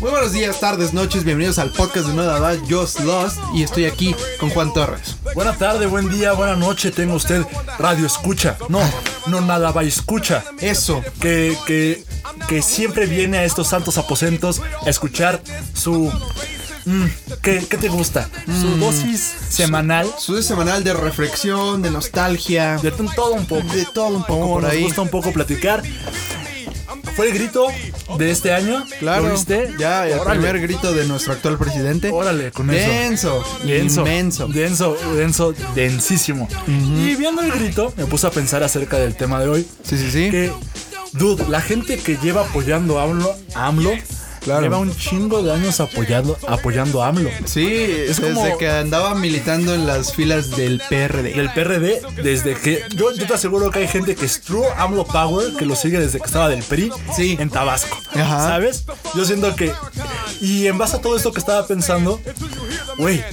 Muy buenos días, tardes, noches, bienvenidos al podcast de Nueva Edad, Just Lost, y estoy aquí con Juan Torres. Buena tarde, buen día, buena noche, tenga usted radio escucha. No, no nada va escucha. Eso, Que, que, que siempre viene a estos santos aposentos a escuchar su... mm, ¿qué, qué te gusta? Su dosis semanal su semanal de reflexión, de nostalgia, de todo un poco. de todo un poco Como por nos ahí. gusta un poco platicar. Fue el grito de este año. Claro, ¿Lo viste? ya el Órale. primer grito de nuestro actual presidente. Órale, con eso. Denso, Denso, inmenso. denso, denso, densísimo. Y viendo el grito, me puse a pensar acerca del tema de hoy. Sí, sí, sí. Que, dude, la gente que lleva apoyando a AMLO, a AMLO Claro. lleva un chingo de años apoyando, apoyando a AMLO. Sí, desde como- que andaba militando en las filas del PRD. Del PRD, desde que. Yo, yo te aseguro que hay gente que es True AMLO Power, que lo sigue desde que estaba del PRI Sí. en Tabasco. Ajá. ¿Sabes? Yo siento que. Y en base a todo esto que estaba pensando, güey,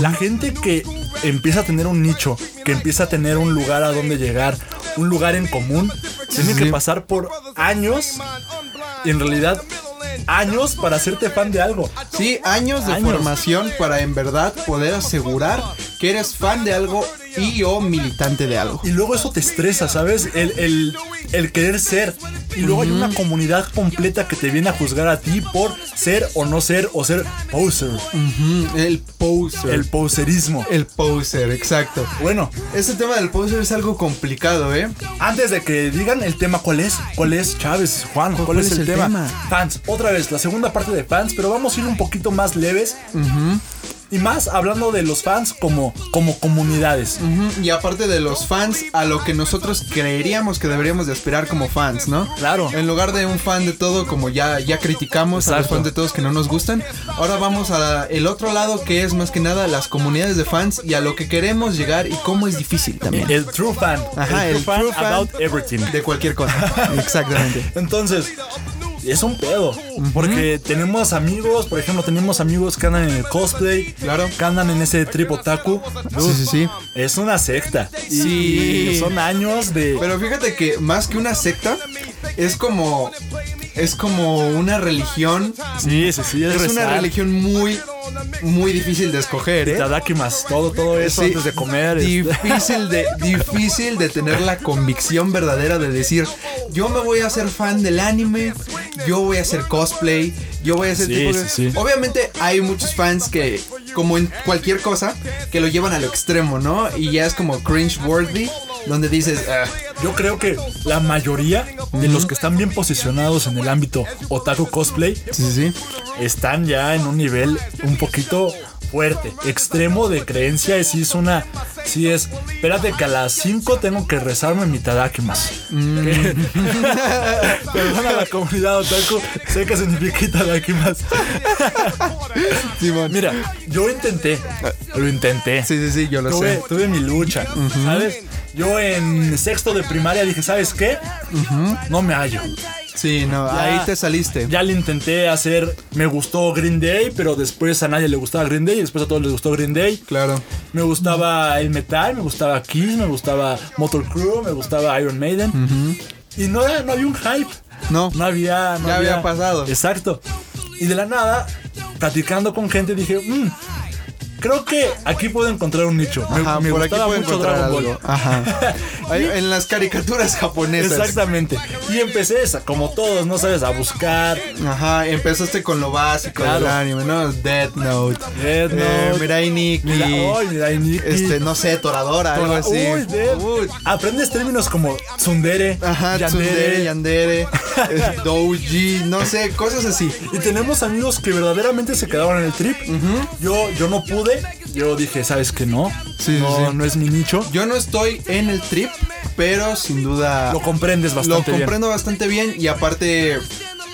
la gente que empieza a tener un nicho, que empieza a tener un lugar a donde llegar, un lugar en común, tiene sí. que pasar por años. Y en realidad, años para hacerte fan de algo. Sí, años de Años. formación para en verdad poder asegurar que eres fan de algo y o militante de algo. Y luego eso te estresa, ¿sabes? El, el, el querer ser. Y luego hay una comunidad completa que te viene a juzgar a ti por ser o no ser o ser poser. El poser. El poserismo. El poser, exacto. Bueno, Este tema del poser es algo complicado, ¿eh? antes de que digan el tema, ¿cuál es? ¿Cuál es, Chávez, Juan? ¿Cuál, es, el, tema? tema? Fans. Otra vez, la segunda parte de fans, pero vamos a ir un poquito más leves. Y más hablando de los fans como, como comunidades. Ujú, Y aparte de los fans, a lo que nosotros creeríamos que deberíamos de aspirar como fans, ¿no? Claro. En lugar de un fan de todo, como ya, ya criticamos a los Exacto. fans de todos que no nos gustan, ahora vamos a el otro lado que es más que nada las comunidades de fans y a lo que queremos llegar y cómo es difícil también. El true fan. Ajá, el true true fan about everything. De cualquier cosa. Exactamente. Entonces, es un pedo. Porque tenemos amigos, por ejemplo, tenemos amigos que andan en el cosplay. Claro. Que andan en ese trip otaku. Sí, sí, sí. Es una secta. Y- Sí. y son años de. Pero fíjate que más que una secta, es como. Es como una religión. sí, sí, sí. Es, Es una religión muy, muy difícil de escoger, ¿eh? Tadakimas, todo, todo eso Sí, antes de comer. este. Difícil de, difícil de tener la convicción verdadera de decir, yo me voy a hacer fan del anime, yo voy a hacer cosplay, yo voy a hacer Sí, tipo de... sí, sí. Obviamente hay muchos fans que, como en cualquier cosa, que lo llevan a lo extremo, ¿no? Y ya es como cringe worthy, donde dices, "Ah, Yo creo que la mayoría de los que están bien posicionados en el ámbito otaku cosplay sí, sí, sí. están ya en un nivel un poquito fuerte, extremo de creencia. Y si es una. Si es. Espérate que a las 5 tengo que rezarme mi Tadakimas. Que- Perdona a la comunidad otaku, sé qué significa Tadakimas. Mira, yo intenté, lo intenté. Sí, sí, sí, yo lo Tuve, sé. tuve mi lucha, ¿sabes? Yo en sexto de primaria dije, ¿sabes qué? No me hallo. Sí, no, Ya- ahí te saliste. Ya le intenté hacer, me gustó Green Day, pero después a nadie le gustaba Green Day y después a todos les gustó Green Day. Claro. Me gustaba el metal, me gustaba Kiss, me gustaba Motor Crew, me gustaba Iron Maiden. Y no, no había un hype. No. No había. no Ya había pasado. Exacto. Y de la nada, platicando con gente, dije, "Mm, creo que aquí puedo encontrar un nicho. Me, Ajá, me por aquí puedo mucho encontrar Dragon algo. Ball. Ajá. En las caricaturas japonesas. Exactamente. Y empecé, esa, como todos, ¿no sabes? A buscar. Ajá, empezaste con lo básico Claro. del anime, ¿no? Death Note. Death Eh, Note. Mirai Nikki. Mira, ay, mira, y Nikki. Este, no sé, Toradora, algo así. Uy. Uy. Aprendes términos como tsundere, Ajá, Tsundere, Yandere, eh, Douji, no sé, cosas así. Y tenemos amigos que verdaderamente se quedaron en el trip. Yo, yo no pude. Yo dije, ¿sabes qué? No. Sí, no, sí. no es mi nicho. Yo no estoy en el trip, pero sin duda Lo comprendes lo bastante bien. comprendo bastante bien y aparte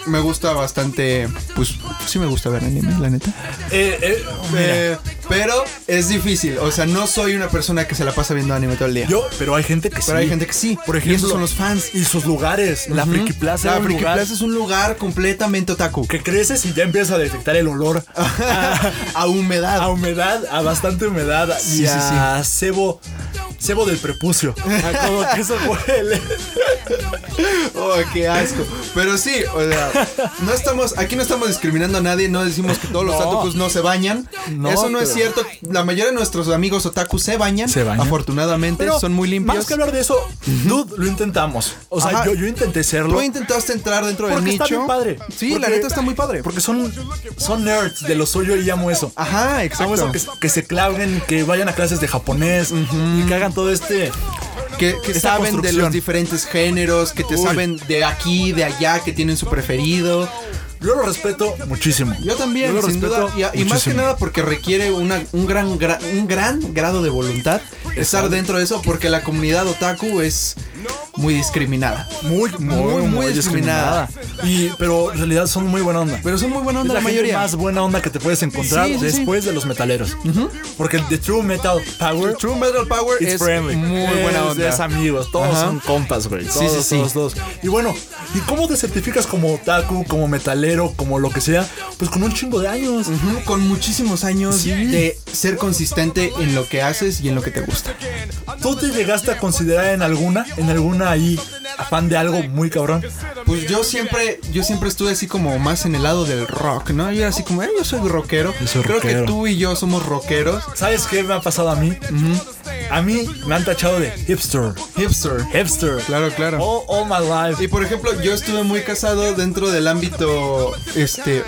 me gusta bastante, pues sí me gusta ver anime, la neta. Eh, eh, Eh, pero es difícil, o sea, no soy una persona que se la pasa viendo anime todo el día. yo, pero hay gente que sí. pero hay gente que sí, Por y ejemplo, esos son los fans. Y sus lugares. La Friki Plaza. La Friki lugar Plaza es un lugar completamente otaku. Que creces y ya empiezas a detectar el olor a humedad. a humedad, a bastante humedad Sí, y sí, a cebo, cebo del prepucio. Como que eso huele. Oh, qué asco. Pero sí, o sea, no estamos, aquí no estamos discriminando a nadie, no decimos que todos los No. otakus no se bañan. No, Eso no es cierto. La mayoría de nuestros amigos otakus se bañan. Se bañan. Afortunadamente, Pero son muy limpios. Más que hablar de eso, dude, lo intentamos. O sea, Ajá. yo, yo intenté serlo. Tú intentaste entrar dentro del nicho. está bien padre. Sí, la Porque- neta está muy padre. Porque son, son nerds de lo suyo y amo eso. Ajá, Amo exacto. eso, que, que se claven, que vayan a clases de japonés y que hagan todo este. Que, saben de los diferentes géneros, que te Uy. saben de aquí, de allá, que tienen su preferido. Yo lo respeto muchísimo. Yo también, Yo lo sin duda. Y, y más que nada porque requiere una- un, gran, gra- un gran grado de voluntad estar dentro de eso, porque la comunidad otaku es muy discriminada. Muy, muy, muy, discriminada. Y, pero en realidad son muy buena onda. Pero son muy buena Es onda la, la, mayoría. más buena onda que te puedes encontrar Sí, sí, sí. después de los metaleros. Porque el de True Metal Power True Metal Power es friendly. muy Es- buena onda. Es amigos, todos Ajá. son compas, güey. Sí, Todos, sí, sí. todos, todos. Y bueno, ¿y cómo te certificas como otaku, como metalero, como lo que sea? Pues con un chingo de años. Con muchísimos años de ser consistente en lo que haces y en lo que te gusta. ¿Tú te llegaste a considerar en alguna, en alguna ahí, fan de algo muy cabrón? Pues yo siempre, yo siempre estuve así como más en el lado del rock, ¿no? Yo era así como, "Eh, yo soy rockero. Yo soy Creo rockero. que tú y yo somos rockeros. ¿Sabes qué me ha pasado a mí? A mí me han tachado de hipster. Hipster. Hipster. Claro, claro. All, all my life. Y por ejemplo, yo estuve muy casado dentro del ámbito, este,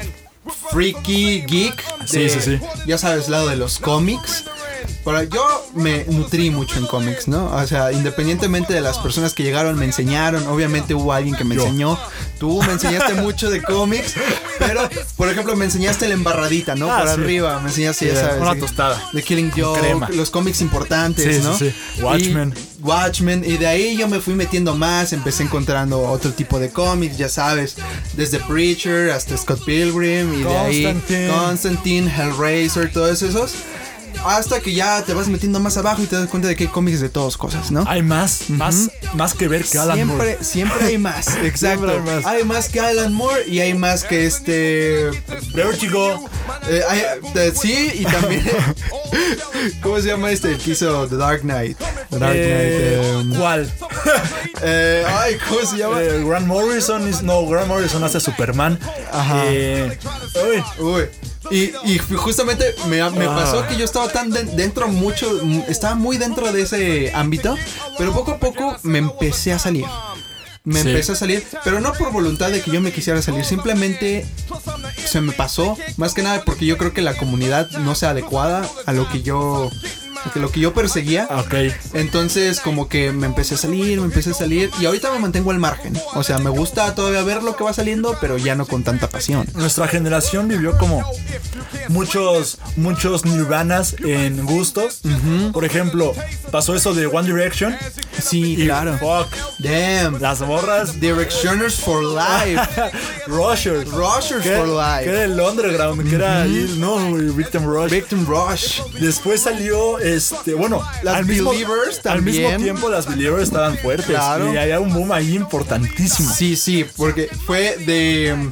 freaky, geek. Sí, sí, sí. Ya sabes, lado de los cómics. Pero yo me nutrí mucho en cómics, ¿no? O sea, independientemente de las personas que llegaron, me enseñaron. Obviamente hubo alguien que me Yo. enseñó. Tú me enseñaste mucho de cómics. Pero, por ejemplo, me enseñaste la embarradita, ¿no? Ah, por sí. arriba. Me enseñaste, ya sabes. una tostada. De Killing Joke, los cómics importantes, ¿no? sí. Watchmen. Y- Watchmen. Y de ahí yo me fui metiendo más. Empecé encontrando otro tipo de cómics, ya sabes. Desde Preacher hasta Scott Pilgrim. Y de ahí Constantine. Constantine, Hellraiser, todos esos. Hasta que ya te vas metiendo más abajo y te das cuenta de que hay cómics de todas cosas, ¿no? Hay más, más, más que ver que Alan Siempre, Moore. siempre hay más, exacto. Hay más. hay más que Alan Moore y hay más que este Vertigo. eh, hay- eh, sí, y también. ¿Cómo se llama este? El que hizo The Dark Knight. The Dark Eh, Knight. eh, ¿Cuál? eh, ay, ¿cómo se llama? Eh, Grant Morrison is, no, Grant Morrison hace Superman. Ajá. Uy, Uy. Y, y justamente me, me Ah. pasó que yo estaba tan de- dentro mucho, estaba muy dentro de ese ámbito, pero poco a poco me empecé a salir. Me Sí. empecé a salir, pero no por voluntad de que yo me quisiera salir, simplemente se me pasó, más que nada porque yo creo que la comunidad no se adecuada a lo que yo a lo que yo perseguía. ok. Entonces como que me empecé a salir, me empecé a salir y ahorita me mantengo al margen. O sea, me gusta todavía ver lo que va saliendo, pero ya no con tanta pasión. Nuestra generación vivió como muchos, muchos nirvanas en gustos. Por ejemplo, pasó eso de One Direction. Sí, Y claro. fuck, Damn. las morras Directioners for Life. Rushers. Rushers Que, for Life. que era el underground, que era no, Victim Rush. Victim Rush. Después salió, este, bueno, Las al mismo, Believers al mismo también. tiempo las Believers estaban fuertes. Claro. Y había un boom ahí importantísimo. Sí, sí, porque fue de.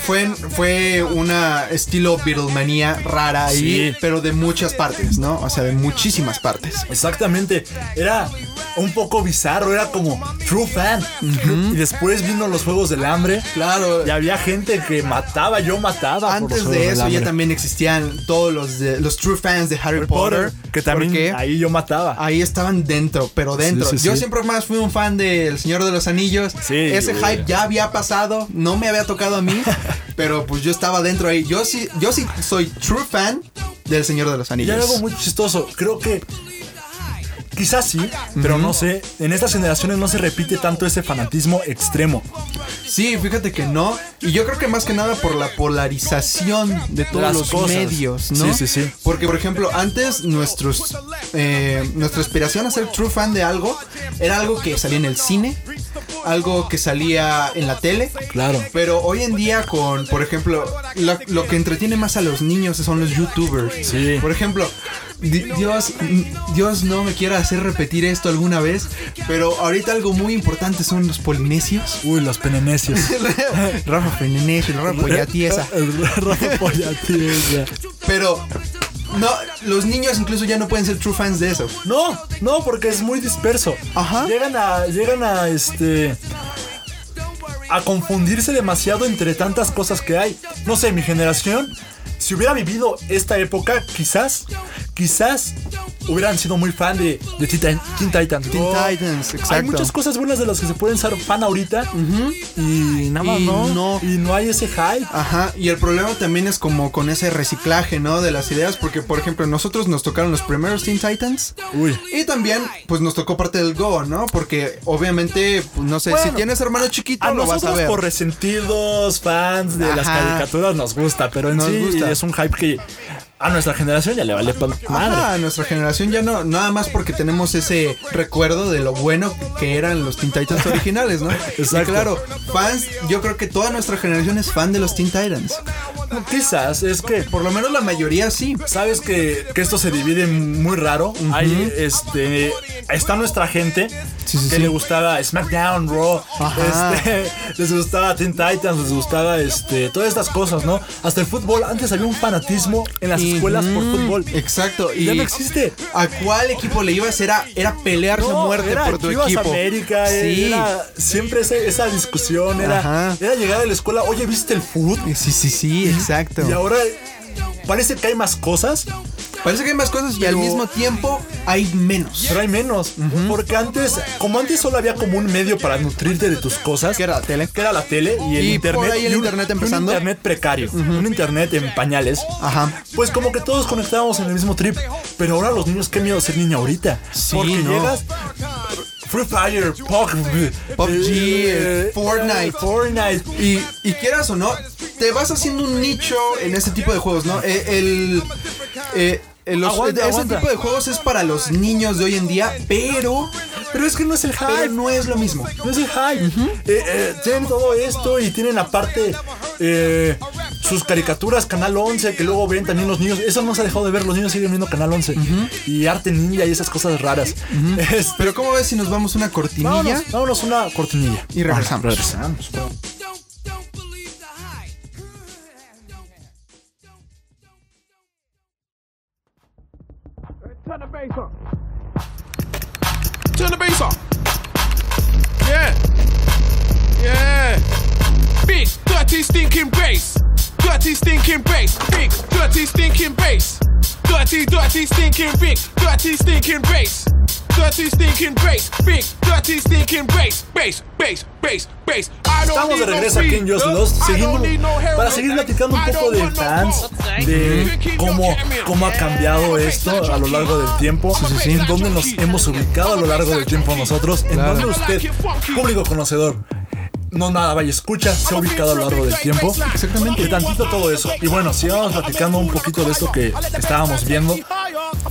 Fue, fue una estilo Beatlemanía rara ahí, Sí. pero de muchas partes, ¿no? O sea, de muchísimas partes. Exactamente. Era un poco bizarro, era como true fan. Y después vino los Juegos del Hambre. Claro. Y había gente que mataba, yo mataba. Antes de eso ya también existían todos los, de- los true fans de Harry, Harry Potter. Potter, que también ahí yo mataba. ahí estaban dentro, pero dentro. Sí, sí, Yo sí. siempre más fui un fan del Señor de los Anillos. Sí, Ese güey. hype ya había pasado, no me había tocado a mí, pero pues yo estaba dentro ahí. Yo sí, yo sí soy true fan del Señor de los Y Anillos. hay algo muy chistoso. Creo que. Quizás sí, pero no sé. En estas generaciones no se repite tanto ese fanatismo extremo. Sí, fíjate que no. Y yo creo que más que nada por la polarización de todos Las los cosas. medios, ¿no? Sí, sí, sí. Porque, por ejemplo, antes nuestros, eh, nuestra aspiración a ser true fan de algo era algo que salía en el cine, algo que salía en la tele. Claro. Pero hoy en día con, por ejemplo, lo, lo que entretiene más a los niños son los youtubers. Sí. Por ejemplo, Dios, Dios no me quiera hacer repetir esto alguna vez, pero ahorita algo muy importante son los polinesios. Uy, los penenecios. Rafa Fenenesio, Rafa Pollatiesa. Rafa Pollatiesa. Pero no, los niños incluso ya no pueden ser true fans de eso. No, no, porque es muy disperso. Ajá. Llegan a, llegan a este. a confundirse demasiado entre tantas cosas que hay. No sé, mi generación, si hubiera vivido esta época, quizás, quizás hubieran sido muy fan de, de Teen, Teen Titans. Teen Oh, Titans, Hay exacto. muchas cosas buenas de las que se pueden ser fan ahorita. Y nada más Y no, no. Y no hay ese hype. Ajá, y el problema también es como con ese reciclaje, ¿no? De las ideas, porque por ejemplo, nosotros nos tocaron los primeros Teen Titans. Uy. Y también, pues nos tocó parte del Go, ¿no? Porque obviamente, pues, no sé, Bueno, si tienes hermano chiquito, A lo vas a nosotros ver. por resentidos, fans de las caricaturas nos gusta, pero en Nos sí gusta. es un hype que a nuestra generación ya le vale madre. A nuestra generación ya no, nada más porque tenemos ese recuerdo de lo bueno que eran los Teen Titans originales, ¿no? Exacto. Y claro, fans, yo creo que toda nuestra generación es fan de los Teen Titans. Quizás es que Por lo menos la mayoría sí. sabes que, que esto se divide muy raro. Hay este está nuestra gente Sí, sí, que sí. le gustaba SmackDown, Raw, este, les gustaba Teen Titans, les gustaba este todas estas cosas, ¿no? Hasta el fútbol, antes había un fanatismo en las escuelas por fútbol. Exacto. Y ya no existe. ¿A cuál equipo le ibas? Era, era pelearse a No, muerte era por tu equipo. América, sí. era siempre ese- esa discusión, era, era llegar a la escuela, oye, ¿viste el food? Sí, sí, sí, exacto. Y ahora parece que hay más cosas, Parece que hay más cosas y al mismo tiempo hay menos. pero hay menos. Porque antes, como antes solo había como un medio para nutrirte de tus cosas. Que era la tele. Que era la tele y el Y internet. por ahí el y un- internet empezando. Un internet precario. Un internet en pañales. Ajá. Pues como que todos conectábamos en el mismo trip. Pero ahora los niños, qué miedo ser niño ahorita. Sí, Porque no. llegas. Free Fire, PUBG, PUBG, eh, Fortnite. Fortnite. Y, y quieras o no, te vas haciendo un nicho en ese tipo de juegos, ¿no? Eh, El. eh, eh, los- Aguanta, ese aguanta. tipo de juegos es para los niños de hoy en día, pero, Pero es que no es el hype. pero no es lo mismo. No es el hype. Eh, eh, tienen todo esto y tienen aparte eh, sus caricaturas, Canal 11, que luego ven también los niños. Eso no se ha dejado de ver, los niños siguen viendo Canal 11. Y Arte Ninja y esas cosas raras. Este, Pero ¿cómo ves si nos vamos una cortinilla? vámonos, vámonos una cortinilla. Y regresamos. regresamos. Turn the bass up. Turn the bass up. Yeah. Yeah. Big, dirty, stinking bass. Dirty, stinking bass. Big, dirty, stinking bass. Dirty, dirty, stinking big. Dirty, stinking bass. Dirty, stinking bass. Big, dirty, stinking bass. Bass, bass, bass, bass. Estamos de regreso aquí en Just Lost. Seguimos para seguir platicando un poco de fans, de cómo, cómo ha cambiado esto a lo largo del tiempo, en dónde nos hemos ubicado a lo largo del tiempo nosotros, en dónde usted, público conocedor, no nada vaya escucha, se ha ubicado a lo largo del tiempo. Exactamente. Y tantito todo eso. Y bueno, si vamos platicando un poquito de esto que estábamos viendo.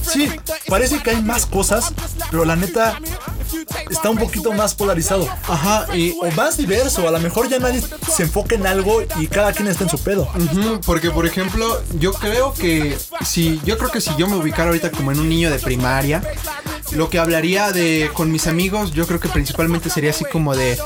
Sí, parece que hay más cosas, pero la neta está un poquito más polarizado. Ajá, y O más diverso, a lo mejor ya nadie se enfoca en algo y cada quien está en su pedo. Porque por ejemplo, yo creo que si yo creo que si yo me ubicara ahorita como en un niño de primaria, lo que hablaría de con mis amigos, yo creo que principalmente sería así como de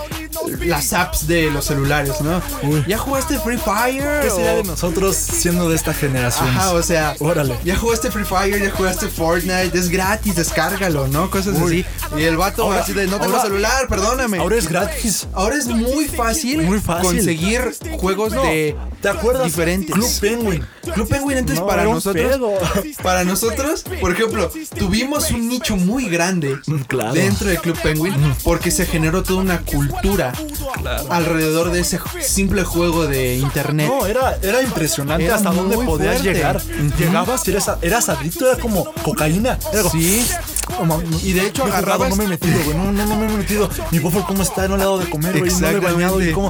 las apps de los celulares, ¿no? ¿Ya jugaste Free Fire? ¿Qué sería O- de nosotros siendo de esta generación? Ajá, o sea, Órale. ya jugaste Free Fire, ya jugaste Fortnite, es gratis, descárgalo, ¿no? Cosas Uy. así. Y el vato Ahora- así de, no tengo ahora- celular, perdóname. Ahora es gratis. Ahora es muy fácil, Muy fácil. conseguir juegos No, de ¿Te acuerdas? diferentes. Club Penguin. Club Penguin antes No, para nosotros. pedo. Para nosotros, por ejemplo, tuvimos un nicho muy grande Claro. dentro de Club Penguin porque se generó toda una cultura alrededor de ese simple juego de internet. No, era, era impresionante Era hasta dónde podías fuerte. llegar. Ujú. Llegabas y eras, eras adicto, era como cocaína. Era como, Sí. Como- Y de hecho agarrabas- no me he metido, güey. No, no, no me he metido. Mi buffer, ¿cómo está? No le he dado de comer, güey. No le he bañado y cómo.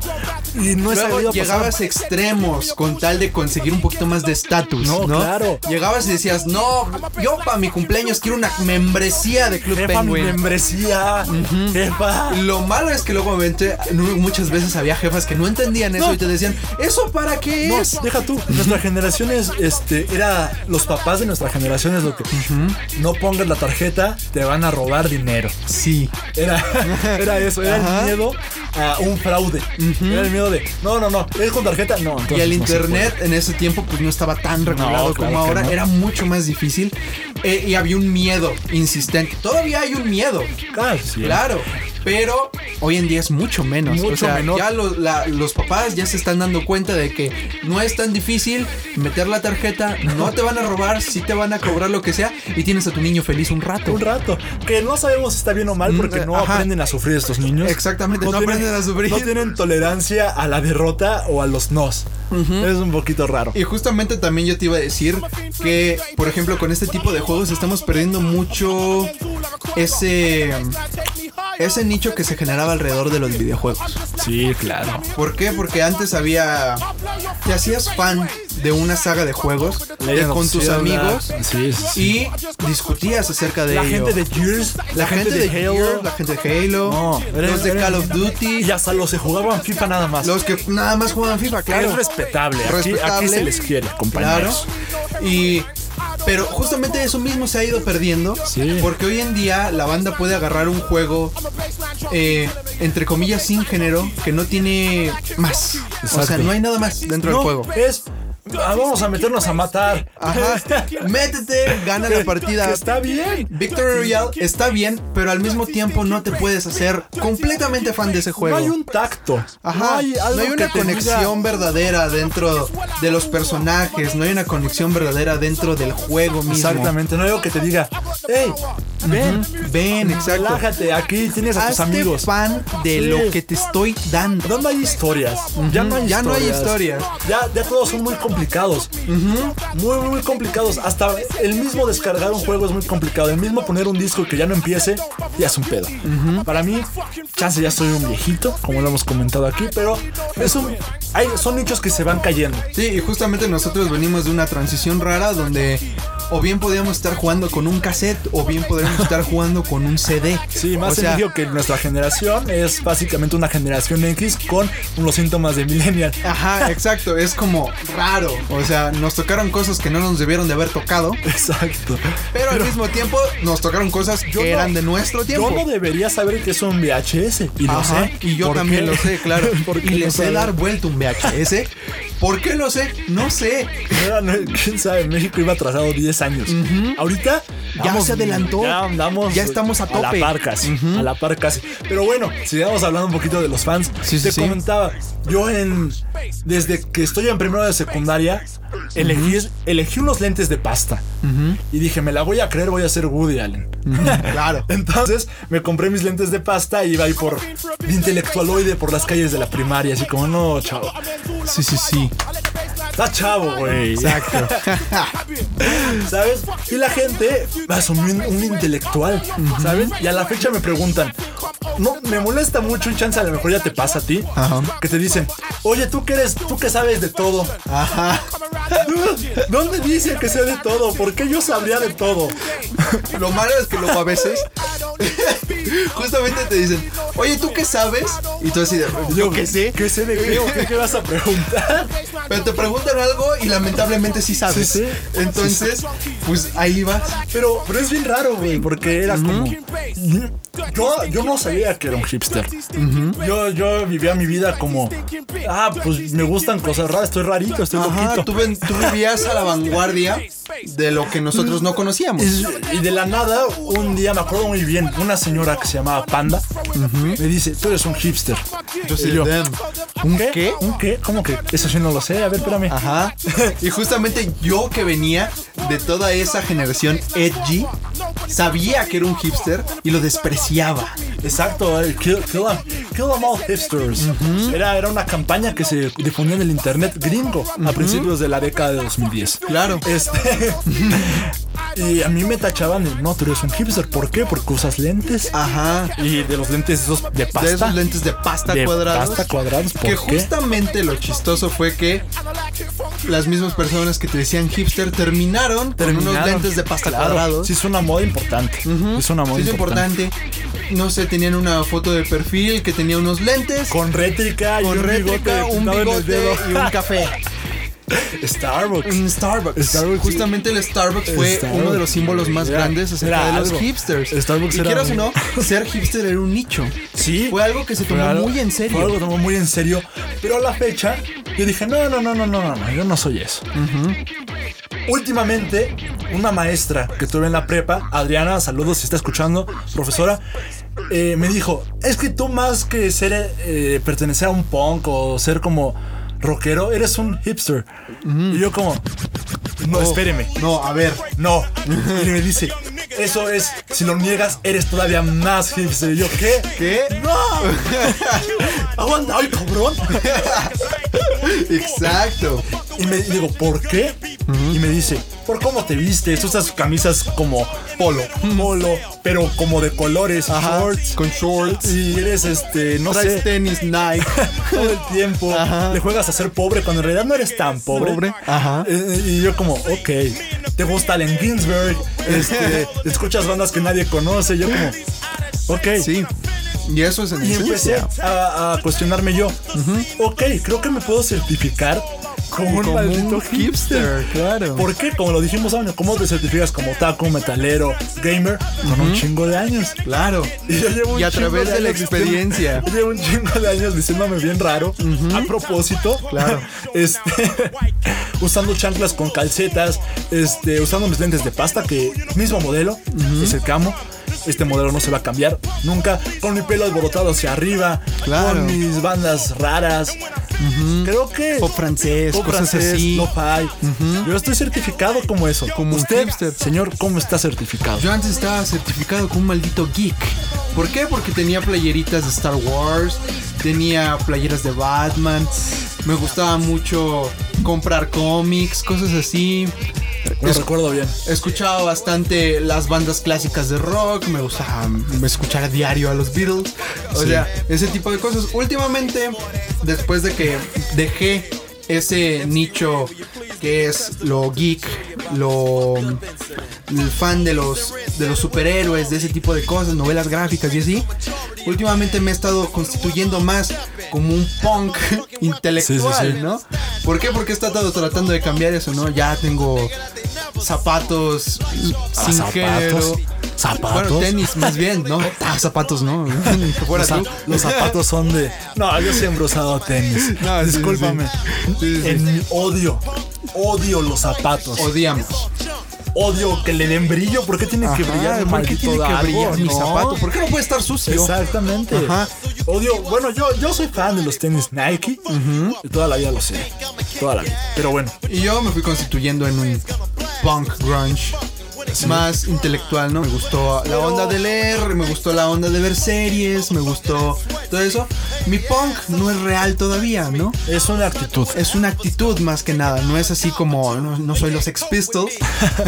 Y no he Luego pasar. llegabas a extremos con tal de conseguir un poquito más de estatus, No, ¿no? claro. Llegabas y decías, no, yo para mi cumpleaños quiero una membresía de Club Jefa, mi Penguin. membresía. Jefa. Lo malo es que luego obviamente, muchas veces había jefas que no entendían eso No. y te decían, ¿eso para qué No, es? deja tú. Nuestra generación es, este, era los papás de nuestra generación es lo que no pongas la tarjeta te van a robar dinero. Sí. Era, era eso, era Ajá. el miedo a un fraude. Era el miedo de, no, no, no, es con tarjeta, no. entonces Y el no internet en ese tiempo pues no estaba tan regulado claro como ahora, no. era mucho más difícil eh, y había un miedo insistente. Todavía hay un miedo. Ah, sí. claro, pero hoy en día es mucho menos. o sea, menor. ya los, la- los papás ya se están dando cuenta de que no es tan difícil meter la tarjeta, no te van a robar, sí te van a cobrar lo que sea y tienes a tu niño feliz un rato. Un rato. Que no sabemos si está bien o mal porque no ajá. aprenden a sufrir estos niños. Exactamente, no aprenden a sufrir. No tienen tolerancia a la derrota o a los nos. Es un poquito raro. Y justamente también yo te iba a decir que, por ejemplo, con este tipo de juegos estamos perdiendo mucho ese ese nicho que se generaba alrededor de los videojuegos. Sí, claro. ¿Por qué? Porque antes había te hacías fan de una saga de juegos de- con tus amigos Sí, sí, y discutías acerca de la ello. gente de Gears, la gente de Halo, la gente de Halo, No, era- los de Call of Duty, Y hasta los que jugaban FIFA nada más. los que nada más juegan FIFA, claro. Es respetable. Aquí, aquí se les quiere, Claro. compañeros. Y. Pero justamente eso mismo se ha ido perdiendo. Sí. Porque hoy en día la banda puede agarrar un juego, eh, entre comillas, sin género, que no tiene más. O sea, Exacto. no hay nada más dentro No, del juego. es. Ah, vamos a meternos a matar. Ajá. Métete, gana la partida. Está bien. Victory Royale está bien, pero al mismo tiempo no te puedes hacer completamente fan de ese juego. No hay un tacto. Ajá, No hay, no una conexión verdadera dentro de los personajes, no hay una conexión verdadera dentro del juego mismo. Exactamente. No hay algo que te diga, hey, ven, Ven, exacto. relájate, aquí tienes a tus Hazte amigos. fan de Sí. lo que te estoy dando. ¿Dónde hay historias? Ya no hay Ya no hay historias. historias. Ya, ya todos son muy complicados. Muy, muy, muy complicados. Hasta el mismo descargar un juego es muy complicado. El mismo poner un disco que ya no empiece, ya es un pedo. Para mí, chance ya soy un viejito, como lo hemos comentado aquí, pero es un, hay, son nichos que se van cayendo. Sí, y justamente nosotros venimos de una transición rara donde o bien podíamos estar jugando con un cassette o bien podríamos estar jugando con un CD. Sí, más o sea, sencillo que nuestra generación es básicamente una generación X con los síntomas de millennial. Ajá, exacto, es como raro. O sea, nos tocaron cosas que no nos debieron de haber tocado, Exacto. pero, al mismo tiempo nos tocaron cosas que no- eran de nuestro tiempo. Yo no debería saber que es un VHS. Y lo Ajá, sé. y yo ¿Por también qué? lo sé, claro. ¿Por y qué le no sé saber? dar vuelta un VHS. ¿Por qué lo sé? No sé. No, ¿Quién sabe? México iba atrasado 10 años. Ahorita Ya se adelantó. Ya andamos. Ya estamos a A la tope. par casi. A la par casi. Pero bueno, sigamos hablando un poquito de los fans. Sí, sí, Te sí. comentaba, yo en. Desde que estoy en primero de secundaria, elegí, elegí unos lentes de pasta. Y dije, me la voy a creer, voy a ser Woody Allen. Claro. Entonces me compré mis lentes de pasta y iba ahí por de intelectualoide por las calles de la primaria, así como, no, chavo. Sí, sí, sí. Está chavo, güey. Exacto. ¿Sabes? Y la gente asumió un, un intelectual, ¿sabes? Y a la fecha me preguntan, no, me molesta mucho, un chance a lo mejor ya te pasa a ti, Ajá. que te dicen, oye, tú que eres, tú que sabes de todo. Ajá. ¿Dónde dice que sé de todo? ¿Por qué yo sabría de todo? Lo malo es que luego a veces justamente te dicen, oye, ¿tú qué sabes? Y tú así de, yo qué sé. ¿Qué sé de qué? ¿O qué, qué vas a preguntar? Pero te preguntan algo y lamentablemente sí sabes. Sí, sí. Entonces, pues ahí vas. Pero, pero es bien raro, güey, porque era como. Yo, yo no sabía que era un hipster. yo, yo vivía mi vida como. Ah, pues me gustan cosas raras, estoy rarito, estoy Ajá, loquito. tú, ven- tú vivías a la vanguardia de lo que nosotros no conocíamos. Y de la nada, un día me acuerdo muy bien, una señora que se llamaba Panda me dice: Tú eres un hipster. Yo sí, yo. ¿Un qué? ¿Un qué? ¿Cómo que? Eso sí no lo sé. A ver, espérame. Ajá. Y justamente yo que venía de toda esa generación edgy, sabía que era un hipster y lo despreciaba. Exacto, el kill, kill, 'em- kill 'em all hipsters. era, era una campaña que se difundía en el internet gringo a principios de la década de 2010. Claro. Este. y a mí me tachaban de no, tú eres un hipster. ¿Por qué? Porque usas lentes. Ajá. Y de los lentes esos de pasta. De esos lentes de pasta De cuadrados. pasta cuadrados, ¿por que qué? justamente lo chistoso fue que las mismas personas que te decían hipster terminaron, con unos lentes de pasta Claro, cuadrados. Sí, es una moda importante. Es una moda Sí, es importante. No sé, tenían una foto de perfil que tenía unos lentes Con rétrica y con un bigote rétrica, un en el bigote y un café. Starbucks. Un Starbucks. Starbucks. Justamente el Starbucks fue Starbucks. uno de los símbolos más Era- grandes acerca de los algo. hipsters. Starbucks y era quieras o no, ser hipster era un nicho. Sí. Fue algo que se tomó algo- muy en Fue algo serio. que tomó muy en serio. Pero a la fecha, yo dije, no, no, no, no, no, no, no, yo no soy eso. Últimamente, una maestra que tuve en la prepa, Adriana, saludos si está escuchando, profesora, eh, me dijo, es que tú más que ser, eh, pertenecer a un punk o ser como rockero, eres un hipster. Y yo como, no, espéreme. No, a ver. No. Y me dice, eso es, si lo niegas, eres todavía más hipster. Y yo, ¿qué? ¿Qué? ¡No! ¡Aguanta! ¡Ay, cabrón! Exacto. Y me y digo, ¿por qué? Y me dice, ¿por cómo te vistes? Usas camisas como polo, polo, pero como de colores, Ajá, shorts. con shorts. Y eres este, no Traes sé, tenis Nike. todo el tiempo. Ajá. Le juegas a ser pobre cuando en realidad no eres tan pobre. Pobre, ajá. Eh, y yo como, ok. Te gusta Allen Ginsberg. Este, escuchas bandas que nadie conoce. Yo como, ok. Sí. Y eso es en Y empecé a, a cuestionarme yo. Ok, creo que me puedo certificar como un maldito un hipster, claro. ¿Por qué? Como lo dijimos años, ¿cómo te certificas como taco, metalero, gamer? Con un chingo de años. Claro. Y yo llevo un Y a través de la experiencia. yo llevo un chingo de años diciéndome bien raro. A propósito. Claro. Este. usando chanclas con calcetas. Este. Usando mis lentes de pasta, que mismo modelo. Es el camo. Este modelo no se va a cambiar nunca. Con mi pelo alborotado hacia arriba. Claro. Con mis bandas raras. Creo que. Pop francés, Pop cosas francés, así. lo-fi. Yo estoy certificado como eso. Como usted, hipster. señor, ¿cómo está certificado? Yo antes estaba certificado como un maldito geek. ¿Por qué? Porque tenía playeritas de Star Wars, tenía playeras de Batman, me gustaba mucho comprar cómics, cosas así. No Es- recuerdo bien. Escuchaba bastante las bandas clásicas de rock, me gustaba escuchar a diario a los Beatles, o sea, ese tipo de cosas. Últimamente, después de que dejé ese nicho que es lo geek, lo el fan de los de los superhéroes, de ese tipo de cosas, novelas gráficas y así. Últimamente me he estado constituyendo más como un punk intelectual, Sí, sí, sí. ¿no? ¿Por qué? Porque he estado tratando de cambiar eso, ¿no? Ya tengo zapatos Ah, sin zapatos. género. ¿Zapatos? Bueno, tenis más bien, ¿no? Ah, zapatos, ¿no? Fuera Los, za- tú. los zapatos son de. No, yo siempre he usado tenis. No, Discúlpame. sí. Sí, sí. En mi odio. Odio los zapatos. Odiamos. Odio que le den brillo. ¿Por qué tiene que brillar el ¿Por qué tiene que algo? brillar mi No. zapato? ¿Por qué no puede estar sucio? Exactamente. Ajá. Odio, bueno, yo, yo soy fan de los tenis Nike. Y toda la vida lo sé. Toda la vida. Pero bueno, Y yo me fui constituyendo en un punk grunge más intelectual, ¿no? Me gustó la onda de leer, me gustó la onda de ver series, me gustó todo eso. Mi punk no es real todavía, ¿no? es una actitud. Es una actitud más que nada, no es así como, no, no soy los Ex Pistols,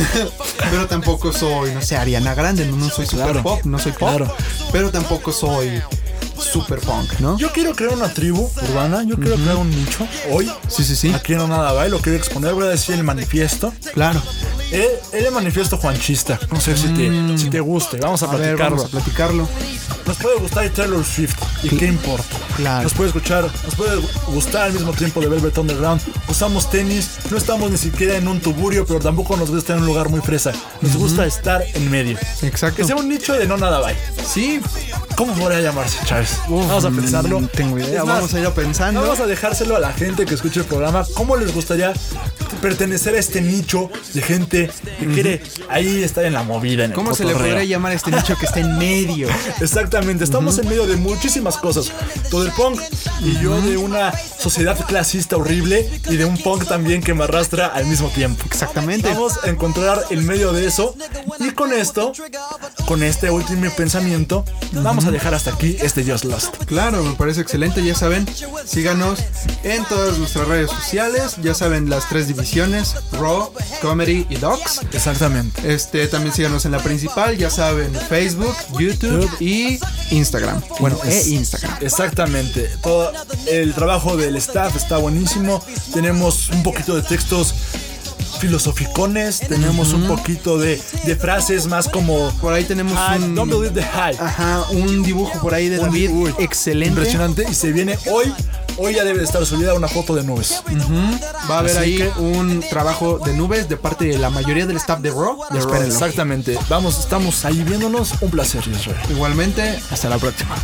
pero tampoco soy, no sé, Ariana Grande, no, no soy super Claro, pop, no soy pop, claro. pero tampoco soy super punk, ¿no? Yo quiero crear una tribu urbana, yo quiero crear un nicho hoy. Sí, sí, sí, Aquí no nada va y lo quiero exponer. Voy a decir el manifiesto. claro. El, el manifiesto juanchista. No sé si te, si te guste. Vamos a, A ver, platicarlo. vamos a platicarlo. Nos puede gustar Taylor Swift. ¿Y qué importa? Claro. Nos puede escuchar, nos puede gustar al mismo tiempo de Velvet Underground. Usamos tenis, no estamos ni siquiera en un tuburio, pero tampoco nos gusta estar en un lugar muy fresa. Nos gusta estar en medio. Exacto. Que sea un nicho de no nada bye. Sí, ¿Cómo podría llamarse, Chávez? Vamos a pensarlo. no tengo idea, más, vamos a ir pensando. Vamos a dejárselo a la gente que escuche el programa. ¿Cómo les gustaría pertenecer a este nicho de gente que quiere ahí estar en la movida? En el ¿Cómo se le podría llamar a este nicho que está en medio? Exactamente, estamos en medio de muchísimas cosas. Todo el punk y yo de una sociedad clasista horrible y de un punk también que me arrastra al mismo tiempo. Exactamente. Vamos a encontrar el medio de eso y con esto, con este último pensamiento, vamos a dejar hasta aquí este Just Lost. Claro, me parece excelente. Ya saben, síganos en todas nuestras redes sociales. Ya saben las tres divisiones: Raw, Comedy y Docs. Exactamente. Este, también síganos en la principal, ya saben, Facebook, YouTube y Instagram. Bueno, Es- e Instagram. Exactamente. Todo el trabajo del staff está buenísimo. Tenemos un poquito de textos filosoficones. Tenemos un poquito de, de frases más como. Por ahí tenemos "Ah, un, Don't believe the hype. ajá, un dibujo por ahí de Un- David excelente. Impresionante. Y se viene hoy hoy ya debe estar subida una foto de nubes. Va a haber Así ahí que- un trabajo de nubes de parte de la mayoría del staff de Raw. De Raw. Exactamente. Vamos, estamos ahí viéndonos. Un placer, Israel. Igualmente, hasta la próxima.